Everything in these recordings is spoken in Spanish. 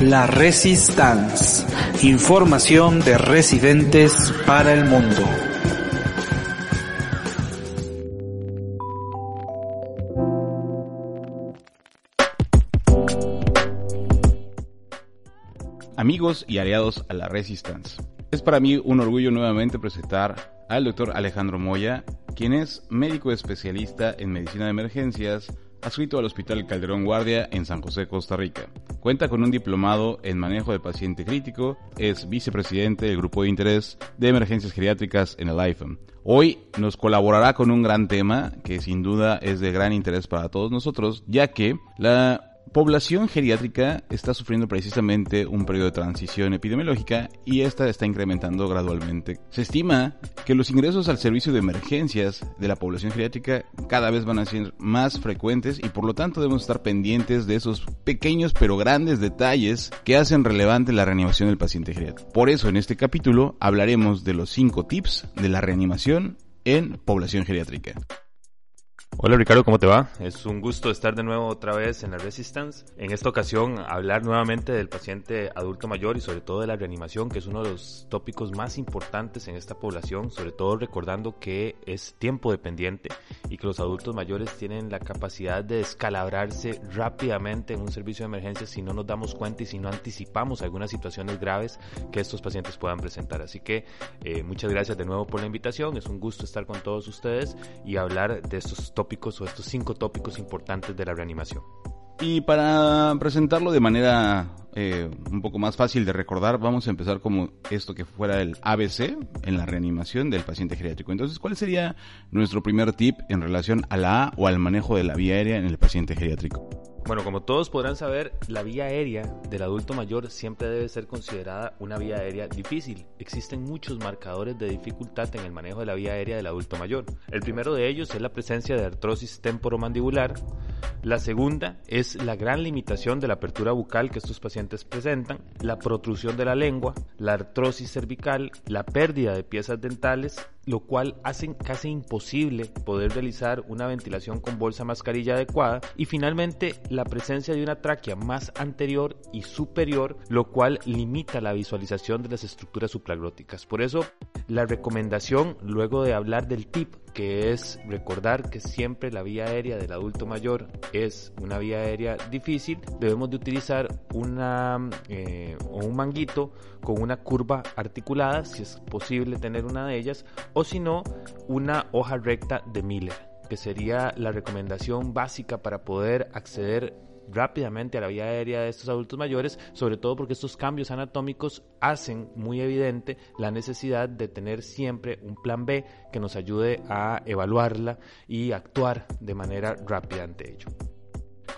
La Resistance. Información de residentes para el mundo. Amigos y aliados a la Resistance. Es para mí un orgullo nuevamente presentar al doctor Alejandro Moya, quien es médico especialista en medicina de emergencias, adscrito al Hospital Calderón Guardia en San José, Costa Rica. Cuenta con un diplomado en manejo de paciente crítico, es vicepresidente del Grupo de Interés de Emergencias Geriátricas en el IFEM. Hoy nos colaborará con un gran tema que sin duda es de gran interés para todos nosotros, ya que la población geriátrica está sufriendo precisamente un periodo de transición epidemiológica y esta está incrementando gradualmente. Se estima que los ingresos al servicio de emergencias de la población geriátrica cada vez van a ser más frecuentes y por lo tanto debemos estar pendientes de esos pequeños pero grandes detalles que hacen relevante la reanimación del paciente geriátrico. Por eso en este capítulo hablaremos de los 5 tips de la reanimación en población geriátrica. Hola Ricardo, ¿cómo te va? Es un gusto estar de nuevo otra vez en la Resistance. En esta ocasión hablar nuevamente del paciente adulto mayor y sobre todo de la reanimación, que es uno de los tópicos más importantes en esta población, sobre todo recordando que es tiempo dependiente y que los adultos mayores tienen la capacidad de descalabrarse rápidamente en un servicio de emergencia si no nos damos cuenta y si no anticipamos algunas situaciones graves que estos pacientes puedan presentar. Así que eh, muchas gracias de nuevo por la invitación, es un gusto estar con todos ustedes y hablar de estos tópicos o estos cinco tópicos importantes de la reanimación. Y para presentarlo de manera eh, un poco más fácil de recordar, vamos a empezar como esto que fuera el ABC en la reanimación del paciente geriátrico. Entonces, ¿cuál sería nuestro primer tip en relación a la A o al manejo de la vía aérea en el paciente geriátrico? Bueno, como todos podrán saber, la vía aérea del adulto mayor siempre debe ser considerada una vía aérea difícil. Existen muchos marcadores de dificultad en el manejo de la vía aérea del adulto mayor. El primero de ellos es la presencia de artrosis temporomandibular. La segunda es la gran limitación de la apertura bucal que estos pacientes presentan, la protrusión de la lengua, la artrosis cervical, la pérdida de piezas dentales lo cual hace casi imposible poder realizar una ventilación con bolsa mascarilla adecuada y finalmente la presencia de una tráquea más anterior y superior, lo cual limita la visualización de las estructuras supraglóticas. Por eso, la recomendación, luego de hablar del tip, que es recordar que siempre la vía aérea del adulto mayor es una vía aérea difícil, debemos de utilizar una eh, un manguito con una curva articulada, si es posible tener una de ellas, o si no, una hoja recta de Miller, que sería la recomendación básica para poder acceder rápidamente a la vía aérea de estos adultos mayores, sobre todo porque estos cambios anatómicos hacen muy evidente la necesidad de tener siempre un plan B que nos ayude a evaluarla y actuar de manera rápida ante ello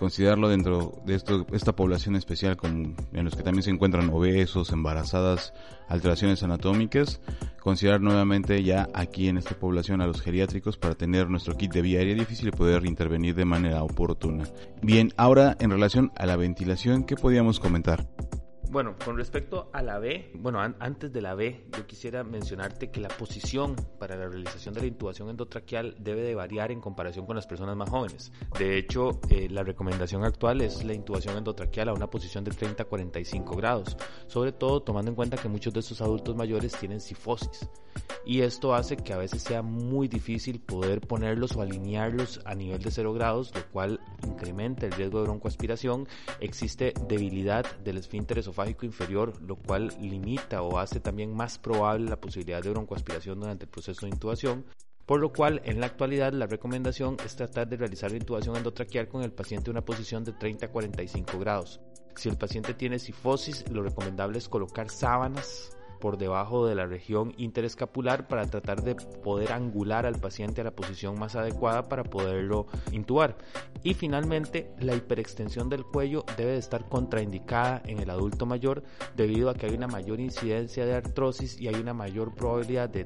considerarlo dentro de esto, esta población especial como en los que también se encuentran obesos, embarazadas, alteraciones anatómicas, considerar nuevamente ya aquí en esta población a los geriátricos para tener nuestro kit de vía aérea difícil y poder intervenir de manera oportuna. Bien, ahora en relación a la ventilación, ¿qué podíamos comentar? Bueno, con respecto a la B, bueno, antes de la B, yo quisiera mencionarte que la posición para la realización de la intubación endotraqueal debe de variar en comparación con las personas más jóvenes. De hecho, eh, la recomendación actual es la intubación endotraqueal a una posición de 30 a 45 grados, sobre todo tomando en cuenta que muchos de estos adultos mayores tienen sifosis y esto hace que a veces sea muy difícil poder ponerlos o alinearlos a nivel de 0 grados, lo cual incrementa el riesgo de broncoaspiración. Existe debilidad del esfínter esofágico inferior, lo cual limita o hace también más probable la posibilidad de broncoaspiración durante el proceso de intubación. Por lo cual, en la actualidad, la recomendación es tratar de realizar la intubación endotraqueal con el paciente en una posición de 30 a 45 grados. Si el paciente tiene sifosis, lo recomendable es colocar sábanas por debajo de la región interescapular para tratar de poder angular al paciente a la posición más adecuada para poderlo intubar. Y finalmente, la hiperextensión del cuello debe de estar contraindicada en el adulto mayor debido a que hay una mayor incidencia de artrosis y hay una mayor probabilidad de,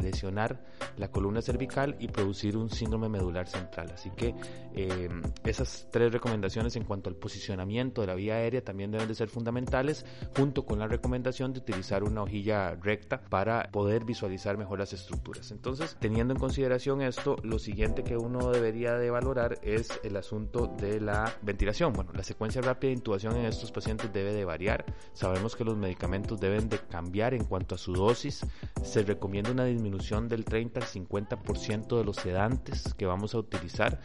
lesionar la columna cervical y producir un síndrome medular central. Así que eh, esas tres recomendaciones en cuanto al posicionamiento de la vía aérea también deben de ser fundamentales junto con la recomendación de utilizar una hojilla recta para poder visualizar mejor las estructuras. Entonces, teniendo en consideración esto, lo siguiente que uno debería de valorar es el asunto de la ventilación. Bueno, la secuencia rápida de intubación en estos pacientes debe de variar. Sabemos que los medicamentos deben de cambiar en cuanto a su dosis. Se recomienda una disminución del 30 al 50% de los sedantes que vamos a utilizar.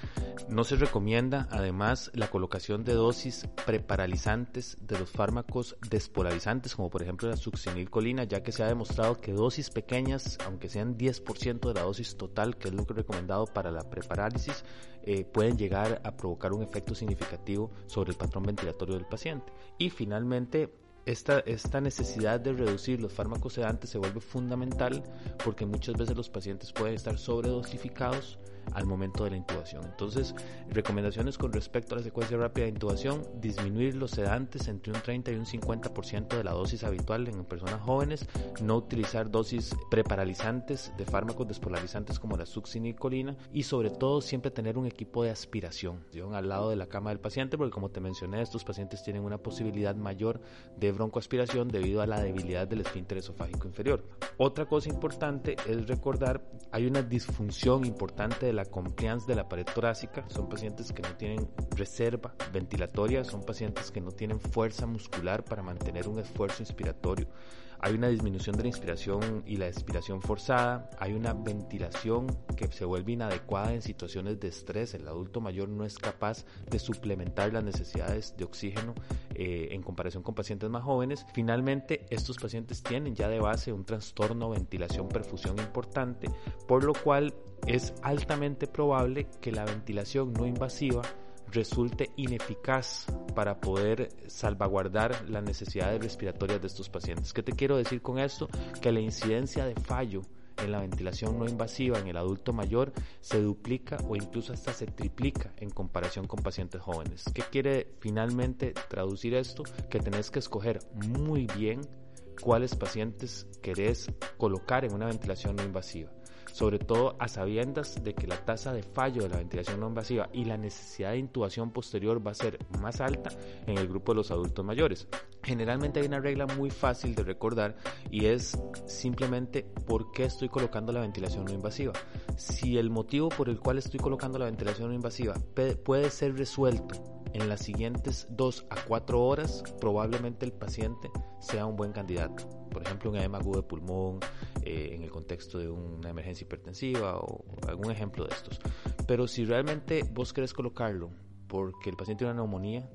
No se recomienda además la colocación de dosis preparalizantes de los fármacos despolarizantes, como por ejemplo la succinilcolina, ya que se ha demostrado que dosis pequeñas, aunque sean 10% de la dosis total, que es lo que recomendado para la preparálisis, eh, pueden llegar a provocar un efecto significativo sobre el patrón ventilatorio del paciente. Y finalmente, esta, esta, necesidad de reducir los fármacos sedantes se vuelve fundamental porque muchas veces los pacientes pueden estar sobredosificados al momento de la intubación. Entonces, recomendaciones con respecto a la secuencia rápida de intubación, disminuir los sedantes entre un 30 y un 50% de la dosis habitual en personas jóvenes, no utilizar dosis preparalizantes de fármacos despolarizantes como la succinilcolina y sobre todo siempre tener un equipo de aspiración al lado de la cama del paciente porque como te mencioné, estos pacientes tienen una posibilidad mayor de broncoaspiración debido a la debilidad del esfínter esofágico inferior. Otra cosa importante es recordar, hay una disfunción importante la compliance de la pared torácica, son pacientes que no tienen reserva ventilatoria, son pacientes que no tienen fuerza muscular para mantener un esfuerzo inspiratorio. Hay una disminución de la inspiración y la expiración forzada, hay una ventilación que se vuelve inadecuada en situaciones de estrés, el adulto mayor no es capaz de suplementar las necesidades de oxígeno eh, en comparación con pacientes más jóvenes. Finalmente, estos pacientes tienen ya de base un trastorno ventilación-perfusión importante, por lo cual es altamente probable que la ventilación no invasiva resulte ineficaz para poder salvaguardar las necesidades respiratorias de estos pacientes. ¿Qué te quiero decir con esto? Que la incidencia de fallo en la ventilación no invasiva en el adulto mayor se duplica o incluso hasta se triplica en comparación con pacientes jóvenes. ¿Qué quiere finalmente traducir esto? Que tenés que escoger muy bien cuáles pacientes querés colocar en una ventilación no invasiva sobre todo a sabiendas de que la tasa de fallo de la ventilación no invasiva y la necesidad de intubación posterior va a ser más alta en el grupo de los adultos mayores. Generalmente hay una regla muy fácil de recordar y es simplemente por qué estoy colocando la ventilación no invasiva. Si el motivo por el cual estoy colocando la ventilación no invasiva puede ser resuelto en las siguientes 2 a 4 horas, probablemente el paciente sea un buen candidato. Por ejemplo, un edema agudo de pulmón, eh, en el contexto de una emergencia hipertensiva o algún ejemplo de estos. Pero si realmente vos querés colocarlo porque el paciente tiene una neumonía,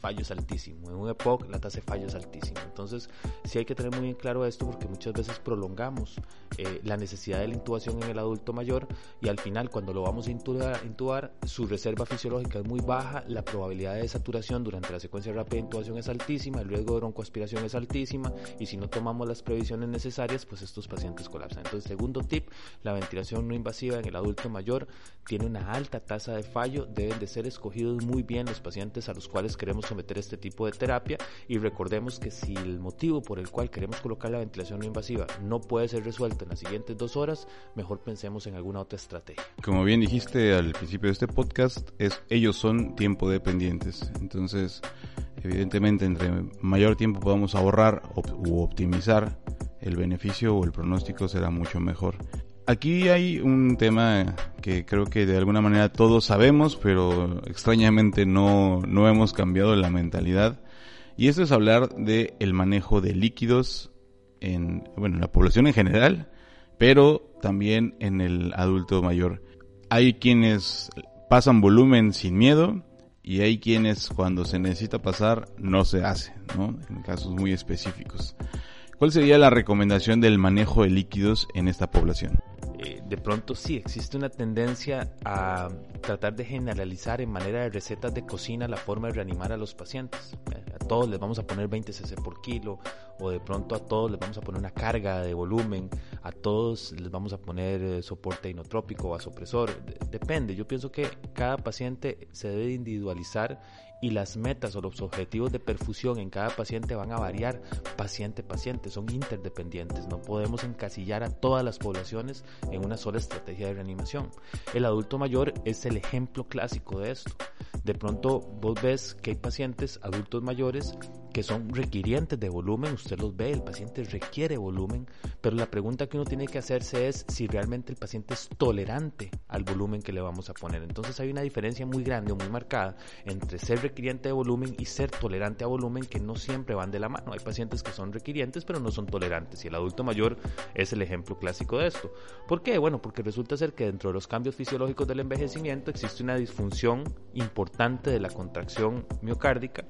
el fallo es altísimo. En un EPOC la tasa de fallo es altísima. Entonces, sí hay que tener muy en claro esto porque muchas veces prolongamos eh, la necesidad de la intubación en el adulto mayor y al final cuando lo vamos a intubar, intubar, su reserva fisiológica es muy baja, la probabilidad de saturación durante la secuencia rápida de intubación es altísima, el riesgo de broncoaspiración es altísima y si no tomamos las previsiones necesarias, pues estos pacientes colapsan. Entonces, segundo tip, la ventilación no invasiva en el adulto mayor tiene una alta tasa de fallo, deben de ser escogidos muy bien los pacientes a los cuales queremos someter este tipo de terapia y recordemos que si el motivo por el cual queremos colocar la ventilación no invasiva no puede ser resuelto en las siguientes dos horas, mejor pensemos en alguna otra estrategia. Como bien dijiste al principio de este podcast, es, ellos son tiempo dependientes. Entonces, evidentemente, entre mayor tiempo podamos ahorrar u optimizar, el beneficio o el pronóstico será mucho mejor. Aquí hay un tema que creo que de alguna manera todos sabemos, pero extrañamente no, no hemos cambiado la mentalidad. Y esto es hablar el manejo de líquidos en, bueno, en la población en general, pero también en el adulto mayor. Hay quienes pasan volumen sin miedo y hay quienes cuando se necesita pasar no se hace, ¿no? En casos muy específicos. ¿Cuál sería la recomendación del manejo de líquidos en esta población? Eh, de pronto sí existe una tendencia a tratar de generalizar en manera de recetas de cocina la forma de reanimar a los pacientes. Eh, a todos les vamos a poner 20 cc por kilo o de pronto a todos les vamos a poner una carga de volumen, a todos les vamos a poner eh, soporte inotrópico o vasopresor. Depende, yo pienso que cada paciente se debe individualizar y las metas o los objetivos de perfusión en cada paciente van a variar paciente a paciente, son interdependientes, no podemos encasillar a todas las poblaciones en una sola estrategia de reanimación. El adulto mayor es el ejemplo clásico de esto. De pronto vos ves que hay pacientes adultos mayores que son requirientes de volumen, usted los ve, el paciente requiere volumen, pero la pregunta que uno tiene que hacerse es si realmente el paciente es tolerante al volumen que le vamos a poner. Entonces hay una diferencia muy grande o muy marcada entre ser requiriente de volumen y ser tolerante a volumen que no siempre van de la mano. Hay pacientes que son requirientes pero no son tolerantes y el adulto mayor es el ejemplo clásico de esto. ¿Por qué? Bueno, porque resulta ser que dentro de los cambios fisiológicos del envejecimiento existe una disfunción importante de la contracción miocárdica,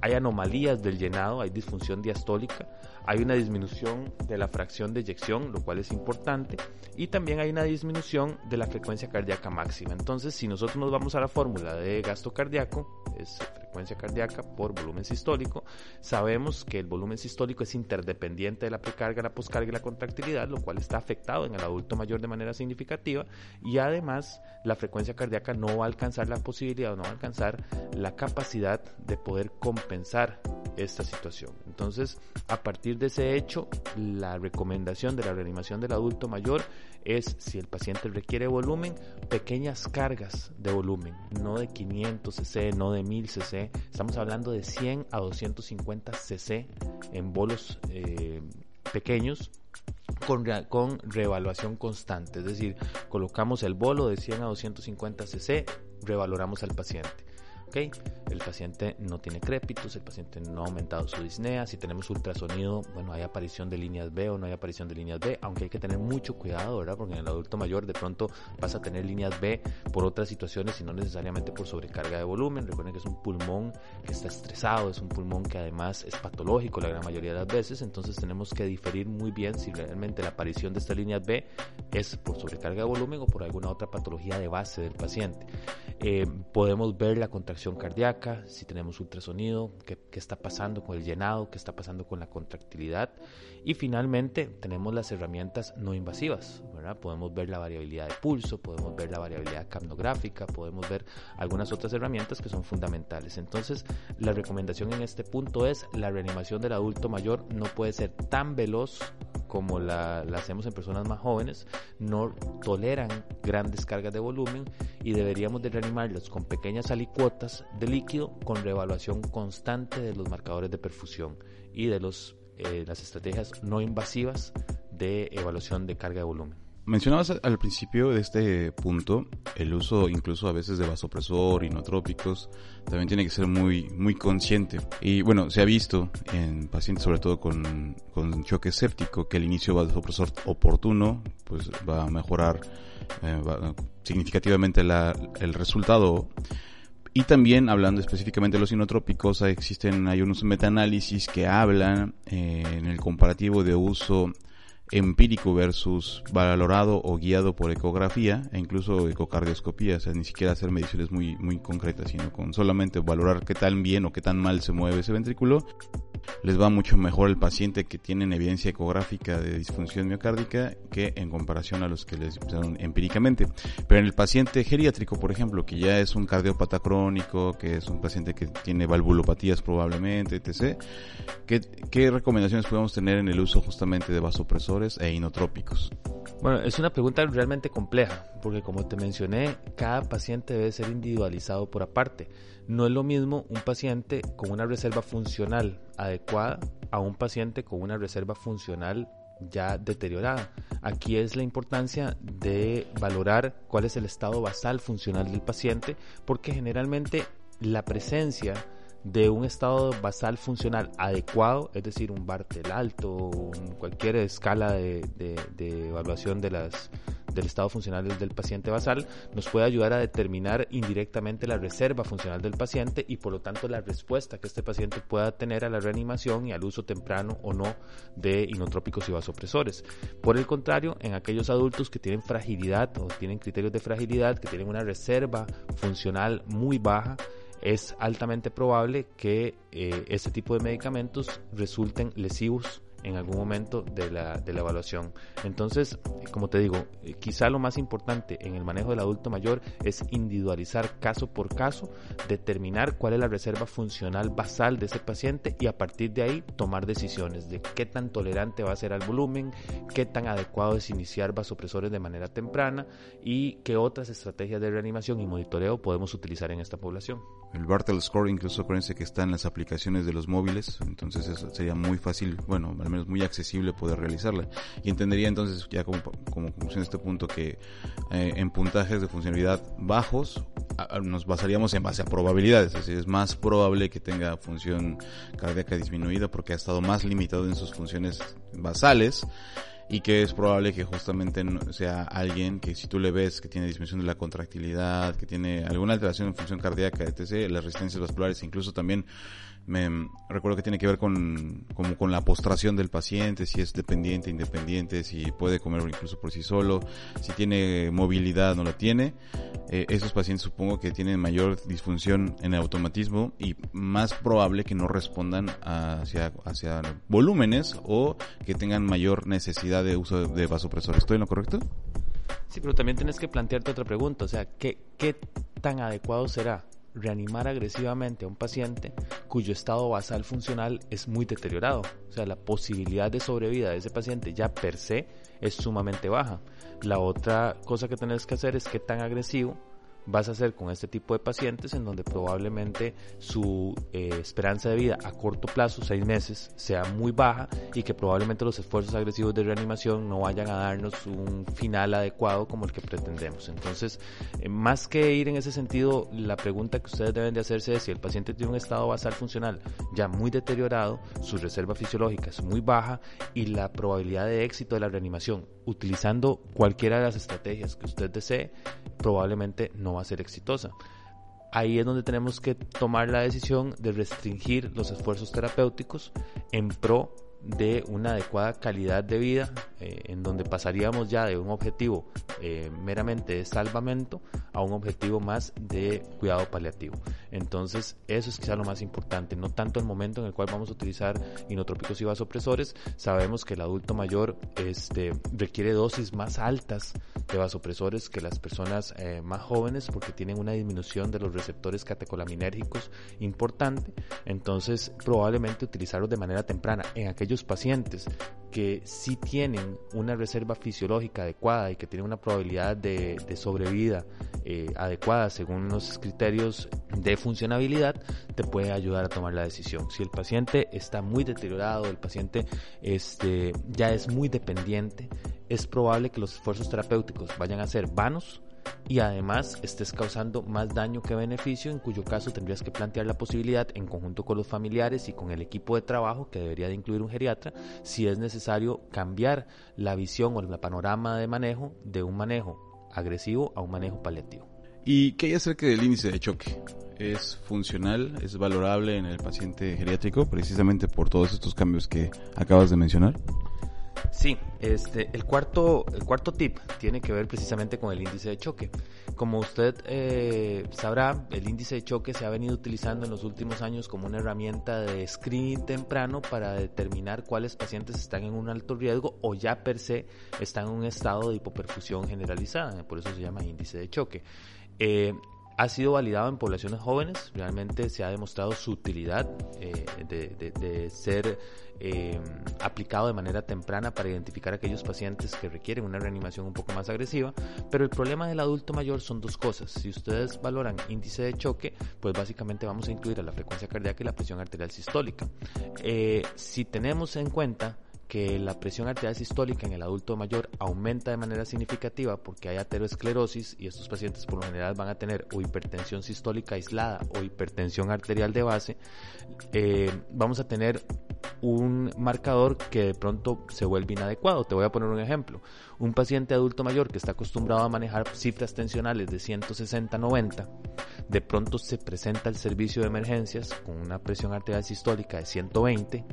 hay anomalías del llenado, hay disfunción diastólica, hay una disminución de la fracción de eyección, lo cual es importante, y también hay una disminución de la frecuencia cardíaca máxima. Entonces, si nosotros nos vamos a la fórmula de gasto cardíaco, es frecuencia cardíaca por volumen sistólico, sabemos que el volumen sistólico es interdependiente de la precarga, la poscarga y la contractilidad, lo cual está afectado en el adulto mayor de manera significativa, y además la frecuencia cardíaca no va a alcanzar la posibilidad o no va a alcanzar la capacidad de poder compensar esta situación. Entonces, a partir de ese hecho, la recomendación de la reanimación del adulto mayor es, si el paciente requiere volumen, pequeñas cargas de volumen, no de 500 cc, no de 1000 cc, estamos hablando de 100 a 250 cc en bolos eh, pequeños con, con reevaluación constante, es decir, colocamos el bolo de 100 a 250 cc, revaloramos al paciente el paciente no tiene crépitos, el paciente no ha aumentado su disnea, si tenemos ultrasonido, bueno, hay aparición de líneas B o no hay aparición de líneas B, aunque hay que tener mucho cuidado, ¿verdad? Porque en el adulto mayor de pronto vas a tener líneas B por otras situaciones y no necesariamente por sobrecarga de volumen. Recuerden que es un pulmón que está estresado, es un pulmón que además es patológico la gran mayoría de las veces, entonces tenemos que diferir muy bien si realmente la aparición de estas líneas B es por sobrecarga de volumen o por alguna otra patología de base del paciente. Eh, podemos ver la contracción cardíaca, si tenemos ultrasonido, qué, qué está pasando con el llenado, qué está pasando con la contractilidad. Y finalmente tenemos las herramientas no invasivas. Podemos ver la variabilidad de pulso, podemos ver la variabilidad capnográfica, podemos ver algunas otras herramientas que son fundamentales. Entonces, la recomendación en este punto es la reanimación del adulto mayor no puede ser tan veloz como la, hacemos en personas más jóvenes, no toleran grandes cargas de volumen y deberíamos de reanimarlos con pequeñas alicuotas de líquido con reevaluación constante de los marcadores de perfusión y de los, eh, las estrategias no invasivas de evaluación de carga de volumen. Mencionabas al principio de este punto el uso incluso a veces de vasopresor, inotrópicos, también tiene que ser muy, muy consciente. Y bueno, se ha visto en pacientes sobre todo con, con choque séptico que el inicio vasopresor oportuno pues va a mejorar eh, significativamente el resultado. Y también hablando específicamente de los inotrópicos, existen, hay unos metaanálisis que hablan eh, en el comparativo de uso empírico versus valorado o guiado por ecografía e incluso ecocardioscopía, o sea, ni siquiera hacer mediciones muy, muy concretas, sino con solamente valorar qué tan bien o qué tan mal se mueve ese ventrículo, les va mucho mejor al paciente que tienen evidencia ecográfica de disfunción miocárdica que en comparación a los que les empezaron empíricamente. Pero en el paciente geriátrico, por ejemplo, que ya es un cardiópata crónico, que es un paciente que tiene valvulopatías probablemente, etc., ¿qué, qué recomendaciones podemos tener en el uso justamente de vasopresores e inotrópicos? Bueno, es una pregunta realmente compleja, porque como te mencioné, cada paciente debe ser individualizado por aparte. No es lo mismo un paciente con una reserva funcional adecuada a un paciente con una reserva funcional ya deteriorada. Aquí es la importancia de valorar cuál es el estado basal funcional del paciente, porque generalmente la presencia de un estado basal funcional adecuado, es decir, un Bartel alto, cualquier escala de, de, evaluación de las, del estado funcional del paciente basal, nos puede ayudar a determinar indirectamente la reserva funcional del paciente y por lo tanto la respuesta que este paciente pueda tener a la reanimación y al uso temprano o no de inotrópicos y vasopresores. Por el contrario, en aquellos adultos que tienen fragilidad o tienen criterios de fragilidad, que tienen una reserva funcional muy baja, es altamente probable que eh, este tipo de medicamentos resulten lesivos en algún momento de la, de la evaluación. Entonces, como te digo, quizá lo más importante en el manejo del adulto mayor es individualizar caso por caso, determinar cuál es la reserva funcional basal de ese paciente y a partir de ahí tomar decisiones de qué tan tolerante va a ser al volumen, qué tan adecuado es iniciar vasopresores de manera temprana y qué otras estrategias de reanimación y monitoreo podemos utilizar en esta población. El Bartel Score incluso acuérdense que está en las aplicaciones de los móviles, entonces sería muy fácil, bueno, al menos muy accesible poder realizarla. Y entendería entonces ya como, como conclusión de este punto que eh, en puntajes de funcionalidad bajos nos basaríamos en base a probabilidades, es decir, es más probable que tenga función cardíaca disminuida porque ha estado más limitado en sus funciones basales y que es probable que justamente sea alguien que si tú le ves que tiene disminución de la contractilidad, que tiene alguna alteración en función cardíaca, etc., las resistencias vasculares, incluso también me recuerdo que tiene que ver con, como con la postración del paciente, si es dependiente, independiente, si puede comer incluso por sí solo, si tiene movilidad, no la tiene. Eh, esos pacientes supongo que tienen mayor disfunción en el automatismo y más probable que no respondan hacia, hacia volúmenes o que tengan mayor necesidad de uso de vasopresor. ¿Estoy en lo correcto? Sí, pero también tienes que plantearte otra pregunta, o sea, ¿qué, qué tan adecuado será reanimar agresivamente a un paciente cuyo estado basal funcional es muy deteriorado. O sea, la posibilidad de sobrevida de ese paciente ya per se es sumamente baja. La otra cosa que tenés que hacer es qué tan agresivo vas a hacer con este tipo de pacientes en donde probablemente su eh, esperanza de vida a corto plazo, seis meses, sea muy baja y que probablemente los esfuerzos agresivos de reanimación no vayan a darnos un final adecuado como el que pretendemos. Entonces, eh, más que ir en ese sentido, la pregunta que ustedes deben de hacerse es si el paciente tiene un estado basal funcional ya muy deteriorado, su reserva fisiológica es muy baja y la probabilidad de éxito de la reanimación utilizando cualquiera de las estrategias que usted desee, probablemente no va a ser exitosa. Ahí es donde tenemos que tomar la decisión de restringir los esfuerzos terapéuticos en pro de una adecuada calidad de vida, eh, en donde pasaríamos ya de un objetivo eh, meramente de salvamento a un objetivo más de cuidado paliativo. Entonces, eso es quizá lo más importante, no tanto el momento en el cual vamos a utilizar inotrópicos y vasopresores. Sabemos que el adulto mayor este, requiere dosis más altas de vasopresores que las personas eh, más jóvenes porque tienen una disminución de los receptores catecolaminérgicos importante. Entonces, probablemente utilizarlos de manera temprana en aquellos pacientes que sí tienen una reserva fisiológica adecuada y que tienen una probabilidad de, sobrevida eh, adecuada según los criterios de funcionabilidad, te puede ayudar a tomar la decisión. Si el paciente está muy deteriorado, el paciente este, ya es muy dependiente, es probable que los esfuerzos terapéuticos vayan a ser vanos y además estés causando más daño que beneficio, en cuyo caso tendrías que plantear la posibilidad en conjunto con los familiares y con el equipo de trabajo que debería de incluir un geriatra, si es necesario cambiar la visión o el panorama de manejo de un manejo agresivo a un manejo paliativo. ¿Y qué hay acerca del índice de choque? ¿Es funcional, es valorable en el paciente geriátrico precisamente por todos estos cambios que acabas de mencionar? Sí, este, el cuarto, el cuarto tip tiene que ver precisamente con el índice de choque. Como usted eh, sabrá, el índice de choque se ha venido utilizando en los últimos años como una herramienta de screening temprano para determinar cuáles pacientes están en un alto riesgo o ya per se están en un estado de hipoperfusión generalizada. Por eso se llama índice de choque. Eh, ha sido validado en poblaciones jóvenes, realmente se ha demostrado su utilidad eh, de, ser eh, aplicado de manera temprana para identificar aquellos pacientes que requieren una reanimación un poco más agresiva, pero el problema del adulto mayor son dos cosas. Si ustedes valoran índice de choque, pues básicamente vamos a incluir a la frecuencia cardíaca y la presión arterial sistólica. Eh, si tenemos en cuenta que la presión arterial sistólica en el adulto mayor aumenta de manera significativa porque hay ateroesclerosis y estos pacientes por lo general van a tener o hipertensión sistólica aislada o hipertensión arterial de base, eh, vamos a tener un marcador que de pronto se vuelve inadecuado. Te voy a poner un ejemplo. Un paciente adulto mayor que está acostumbrado a manejar cifras tensionales de 160-90, de pronto se presenta al servicio de emergencias con una presión arterial sistólica de 120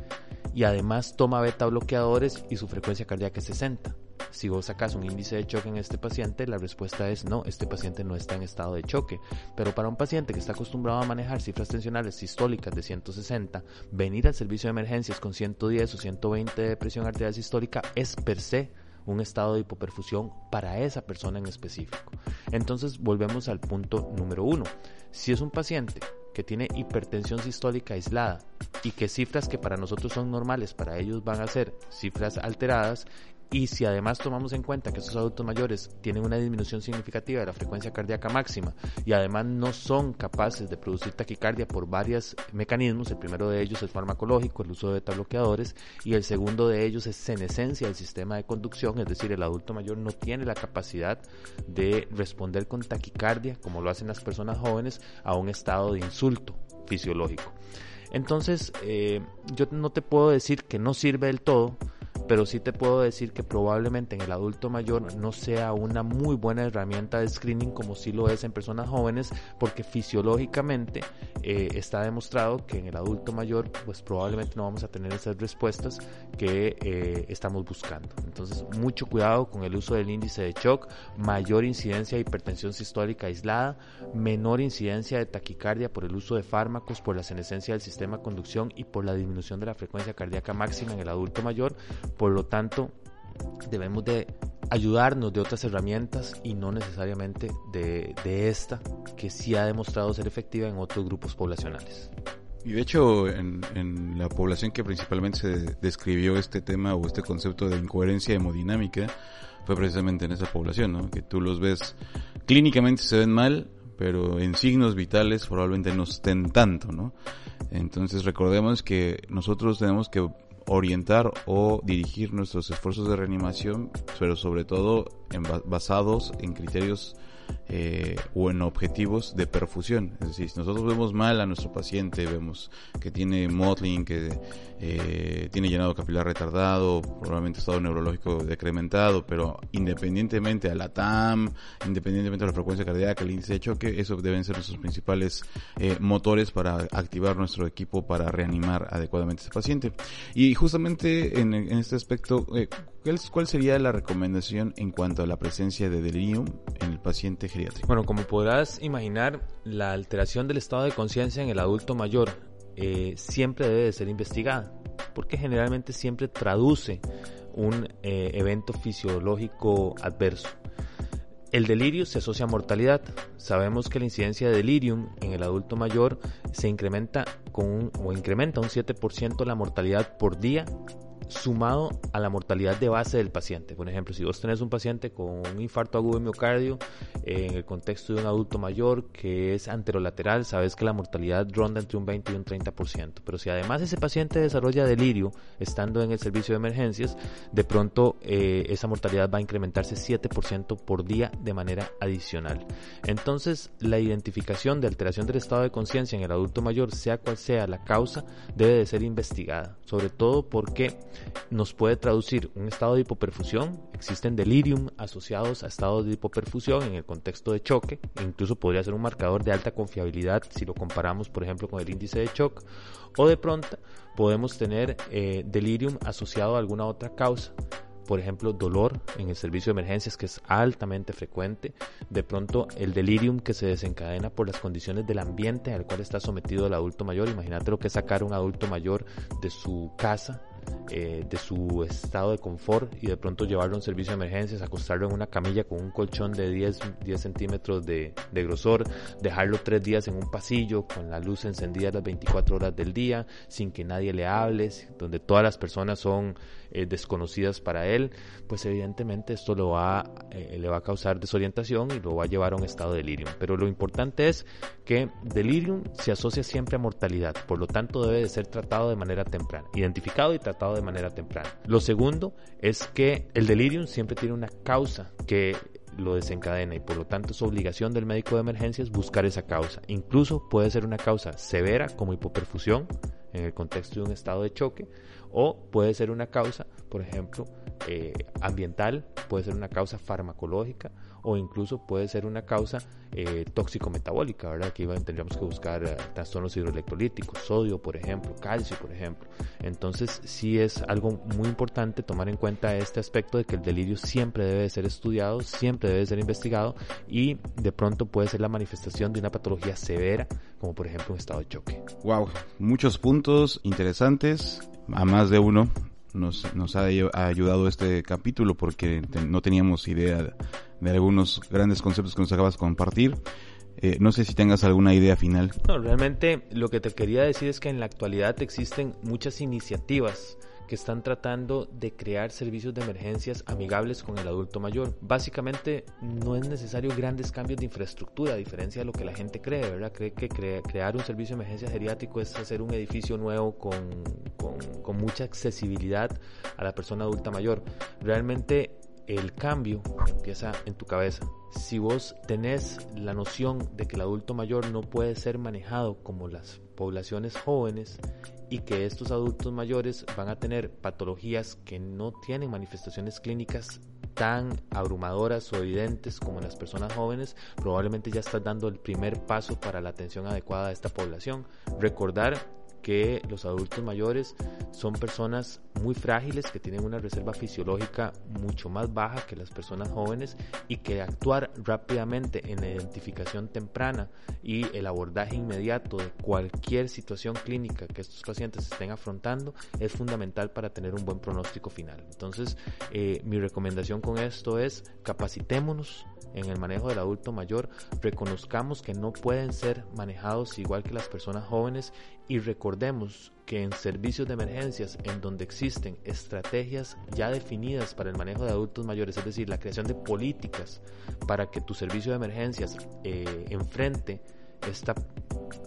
y además toma beta bloqueadores y su frecuencia cardíaca es 60. Si vos sacas un índice de choque en este paciente, la respuesta es no, este paciente no está en estado de choque. Pero para un paciente que está acostumbrado a manejar cifras tensionales sistólicas de 160, venir al servicio de emergencias con 110 o 120 de presión arterial sistólica es per se un estado de hipoperfusión para esa persona en específico. Entonces volvemos al punto número uno. Si es un paciente que tiene hipertensión sistólica aislada y que cifras que para nosotros son normales, para ellos van a ser cifras alteradas, y si además tomamos en cuenta que estos adultos mayores tienen una disminución significativa de la frecuencia cardíaca máxima y además no son capaces de producir taquicardia por varios mecanismos, el primero de ellos es farmacológico, el uso de beta bloqueadores, y el segundo de ellos es senescencia del sistema de conducción, es decir, el adulto mayor no tiene la capacidad de responder con taquicardia, como lo hacen las personas jóvenes, a un estado de insulto fisiológico. Entonces, eh, yo no te puedo decir que no sirve del todo, pero sí te puedo decir que probablemente en el adulto mayor no sea una muy buena herramienta de screening como sí lo es en personas jóvenes, porque fisiológicamente eh, está demostrado que en el adulto mayor pues probablemente no vamos a tener esas respuestas que eh, estamos buscando. Entonces mucho cuidado con el uso del índice de shock, mayor incidencia de hipertensión sistólica aislada, menor incidencia de taquicardia por el uso de fármacos, por la senescencia del sistema de conducción y por la disminución de la frecuencia cardíaca máxima en el adulto mayor por lo tanto, debemos de ayudarnos de otras herramientas y no necesariamente de, esta, que sí ha demostrado ser efectiva en otros grupos poblacionales. Y de hecho, en, en, la población que principalmente se describió este tema o este concepto de incoherencia hemodinámica, fue precisamente en esa población, ¿no? Que tú los ves, clínicamente se ven mal, pero en signos vitales probablemente no estén tanto, ¿no? Entonces recordemos que nosotros tenemos que orientar o dirigir nuestros esfuerzos de reanimación, pero sobre todo en, basados en criterios eh, o en objetivos de perfusión. Es decir, si nosotros vemos mal a nuestro paciente, vemos que tiene mottling, que eh, tiene llenado capilar retardado, probablemente estado neurológico decrementado, pero independientemente a la TAM, independientemente de la frecuencia cardíaca, el índice de choque, eso deben ser nuestros principales eh, motores para activar nuestro equipo para reanimar adecuadamente a ese paciente. Y justamente en, en este aspecto, ¿Cuál sería la recomendación en cuanto a la presencia de delirium en el paciente geriátrico? Bueno, como podrás imaginar, la alteración del estado de conciencia en el adulto mayor eh, siempre debe de ser investigada, porque generalmente siempre traduce un eh, evento fisiológico adverso. El delirio se asocia a mortalidad. Sabemos que la incidencia de delirium en el adulto mayor se incrementa con o incrementa un 7% la mortalidad por día sumado a la mortalidad de base del paciente. Por ejemplo, si vos tenés un paciente con un infarto agudo de miocardio eh, en el contexto de un adulto mayor que es anterolateral, sabes que la mortalidad ronda entre un 20 y un 30%. Pero si además ese paciente desarrolla delirio estando en el servicio de emergencias, de pronto eh, esa mortalidad va a incrementarse 7% por día de manera adicional. Entonces, la identificación de alteración del estado de conciencia en el adulto mayor, sea cual sea la causa, debe de ser investigada, sobre todo porque nos puede traducir un estado de hipoperfusión, existen delirium asociados a estados de hipoperfusión en el contexto de choque, incluso podría ser un marcador de alta confiabilidad si lo comparamos por ejemplo con el índice de shock, o de pronto podemos tener eh, delirium asociado a alguna otra causa. Por ejemplo, dolor en el servicio de emergencias, que es altamente frecuente, de pronto el delirium que se desencadena por las condiciones del ambiente al cual está sometido el adulto mayor. Imagínate lo que es sacar un adulto mayor de su casa eh, de su estado de confort y de pronto llevarlo a un servicio de emergencias, acostarlo en una camilla con un colchón de 10, 10 centímetros de, de, grosor, dejarlo tres días en un pasillo con la luz encendida las 24 horas del día, sin que nadie le hable, donde todas las personas son eh, desconocidas para él, pues evidentemente esto lo eh, le va a causar desorientación y lo va a llevar a un estado de delirium. Pero lo importante es que delirium se asocia siempre a mortalidad, por lo tanto debe de ser tratado de manera temprana, identificado y tratado de manera temprana. Lo segundo es que el delirium siempre tiene una causa que lo desencadena y por lo tanto es obligación del médico de emergencias buscar esa causa. Incluso puede ser una causa severa como hipoperfusión en el contexto de un estado de choque o puede ser una causa, por ejemplo, eh, ambiental, puede ser una causa farmacológica o incluso puede ser una causa eh, tóxico-metabólica, ¿verdad? Aquí tendríamos que buscar eh, trastornos hidroelectrolíticos, sodio, por ejemplo, calcio, por ejemplo. Entonces, sí es algo muy importante tomar en cuenta este aspecto de que el delirio siempre debe ser estudiado, siempre debe ser investigado y de pronto puede ser la manifestación de una patología severa, como por ejemplo un estado de choque. Wow, muchos puntos interesantes, a más de uno nos, nos ha ayudado este capítulo porque no teníamos idea de algunos grandes conceptos que nos acabas de compartir. Eh, no sé si tengas alguna idea final. No, realmente lo que te quería decir es que en la actualidad existen muchas iniciativas que están tratando de crear servicios de emergencias amigables con el adulto mayor. Básicamente no es necesario grandes cambios de infraestructura, a diferencia de lo que la gente cree, ¿verdad? Cree que crear un servicio de emergencia geriátrico es hacer un edificio nuevo con, con, con mucha accesibilidad a la persona adulta mayor. Realmente el cambio empieza en tu cabeza. Si vos tenés la noción de que el adulto mayor no puede ser manejado como las poblaciones jóvenes y que estos adultos mayores van a tener patologías que no tienen manifestaciones clínicas tan abrumadoras o evidentes como las personas jóvenes, probablemente ya estás dando el primer paso para la atención adecuada a esta población. Recordar que los adultos mayores son personas muy frágiles que tienen una reserva fisiológica mucho más baja que las personas jóvenes y que actuar rápidamente en la identificación temprana y el abordaje inmediato de cualquier situación clínica que estos pacientes estén afrontando es fundamental para tener un buen pronóstico final. Entonces, eh, mi recomendación con esto es capacitémonos en el manejo del adulto mayor, reconozcamos que no pueden ser manejados igual que las personas jóvenes y recordemos que en servicios de emergencias en donde existen estrategias ya definidas para el manejo de adultos mayores, es decir, la creación de políticas para que tu servicio de emergencias eh, enfrente esta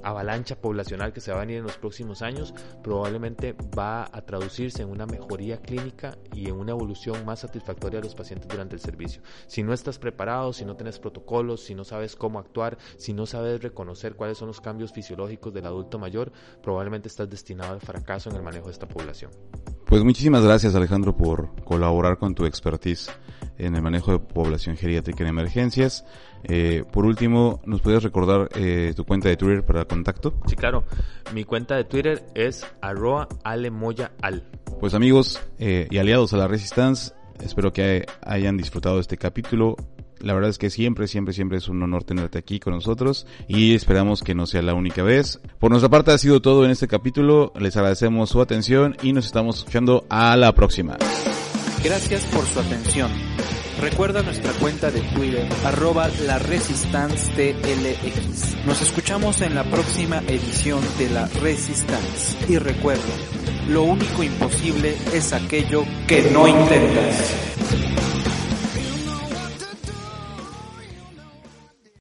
avalancha poblacional que se va a venir en los próximos años probablemente va a traducirse en una mejoría clínica y en una evolución más satisfactoria de los pacientes durante el servicio. Si no estás preparado, si no tienes protocolos, si no sabes cómo actuar, si no sabes reconocer cuáles son los cambios fisiológicos del adulto mayor, probablemente estás destinado al fracaso en el manejo de esta población. Pues muchísimas gracias Alejandro por colaborar con tu expertise en el manejo de población geriátrica en emergencias. Eh, por último, ¿nos puedes recordar eh, tu cuenta de Twitter para contacto? Sí, claro. Mi cuenta de Twitter es alemoyaal. Pues amigos eh, y aliados a la Resistance, espero que hayan disfrutado de este capítulo. La verdad es que siempre, siempre, siempre es un honor tenerte aquí con nosotros y esperamos que no sea la única vez. Por nuestra parte ha sido todo en este capítulo. Les agradecemos su atención y nos estamos escuchando a la próxima. Gracias por su atención. Recuerda nuestra cuenta de Twitter, arroba la TLX. Nos escuchamos en la próxima edición de la Resistance. Y recuerda, lo único imposible es aquello que no intentas.